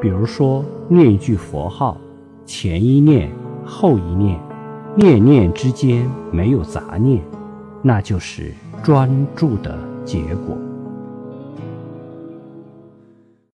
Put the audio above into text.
比如说念一句佛号前一念后一念念念之间没有杂念那就是专注的结果。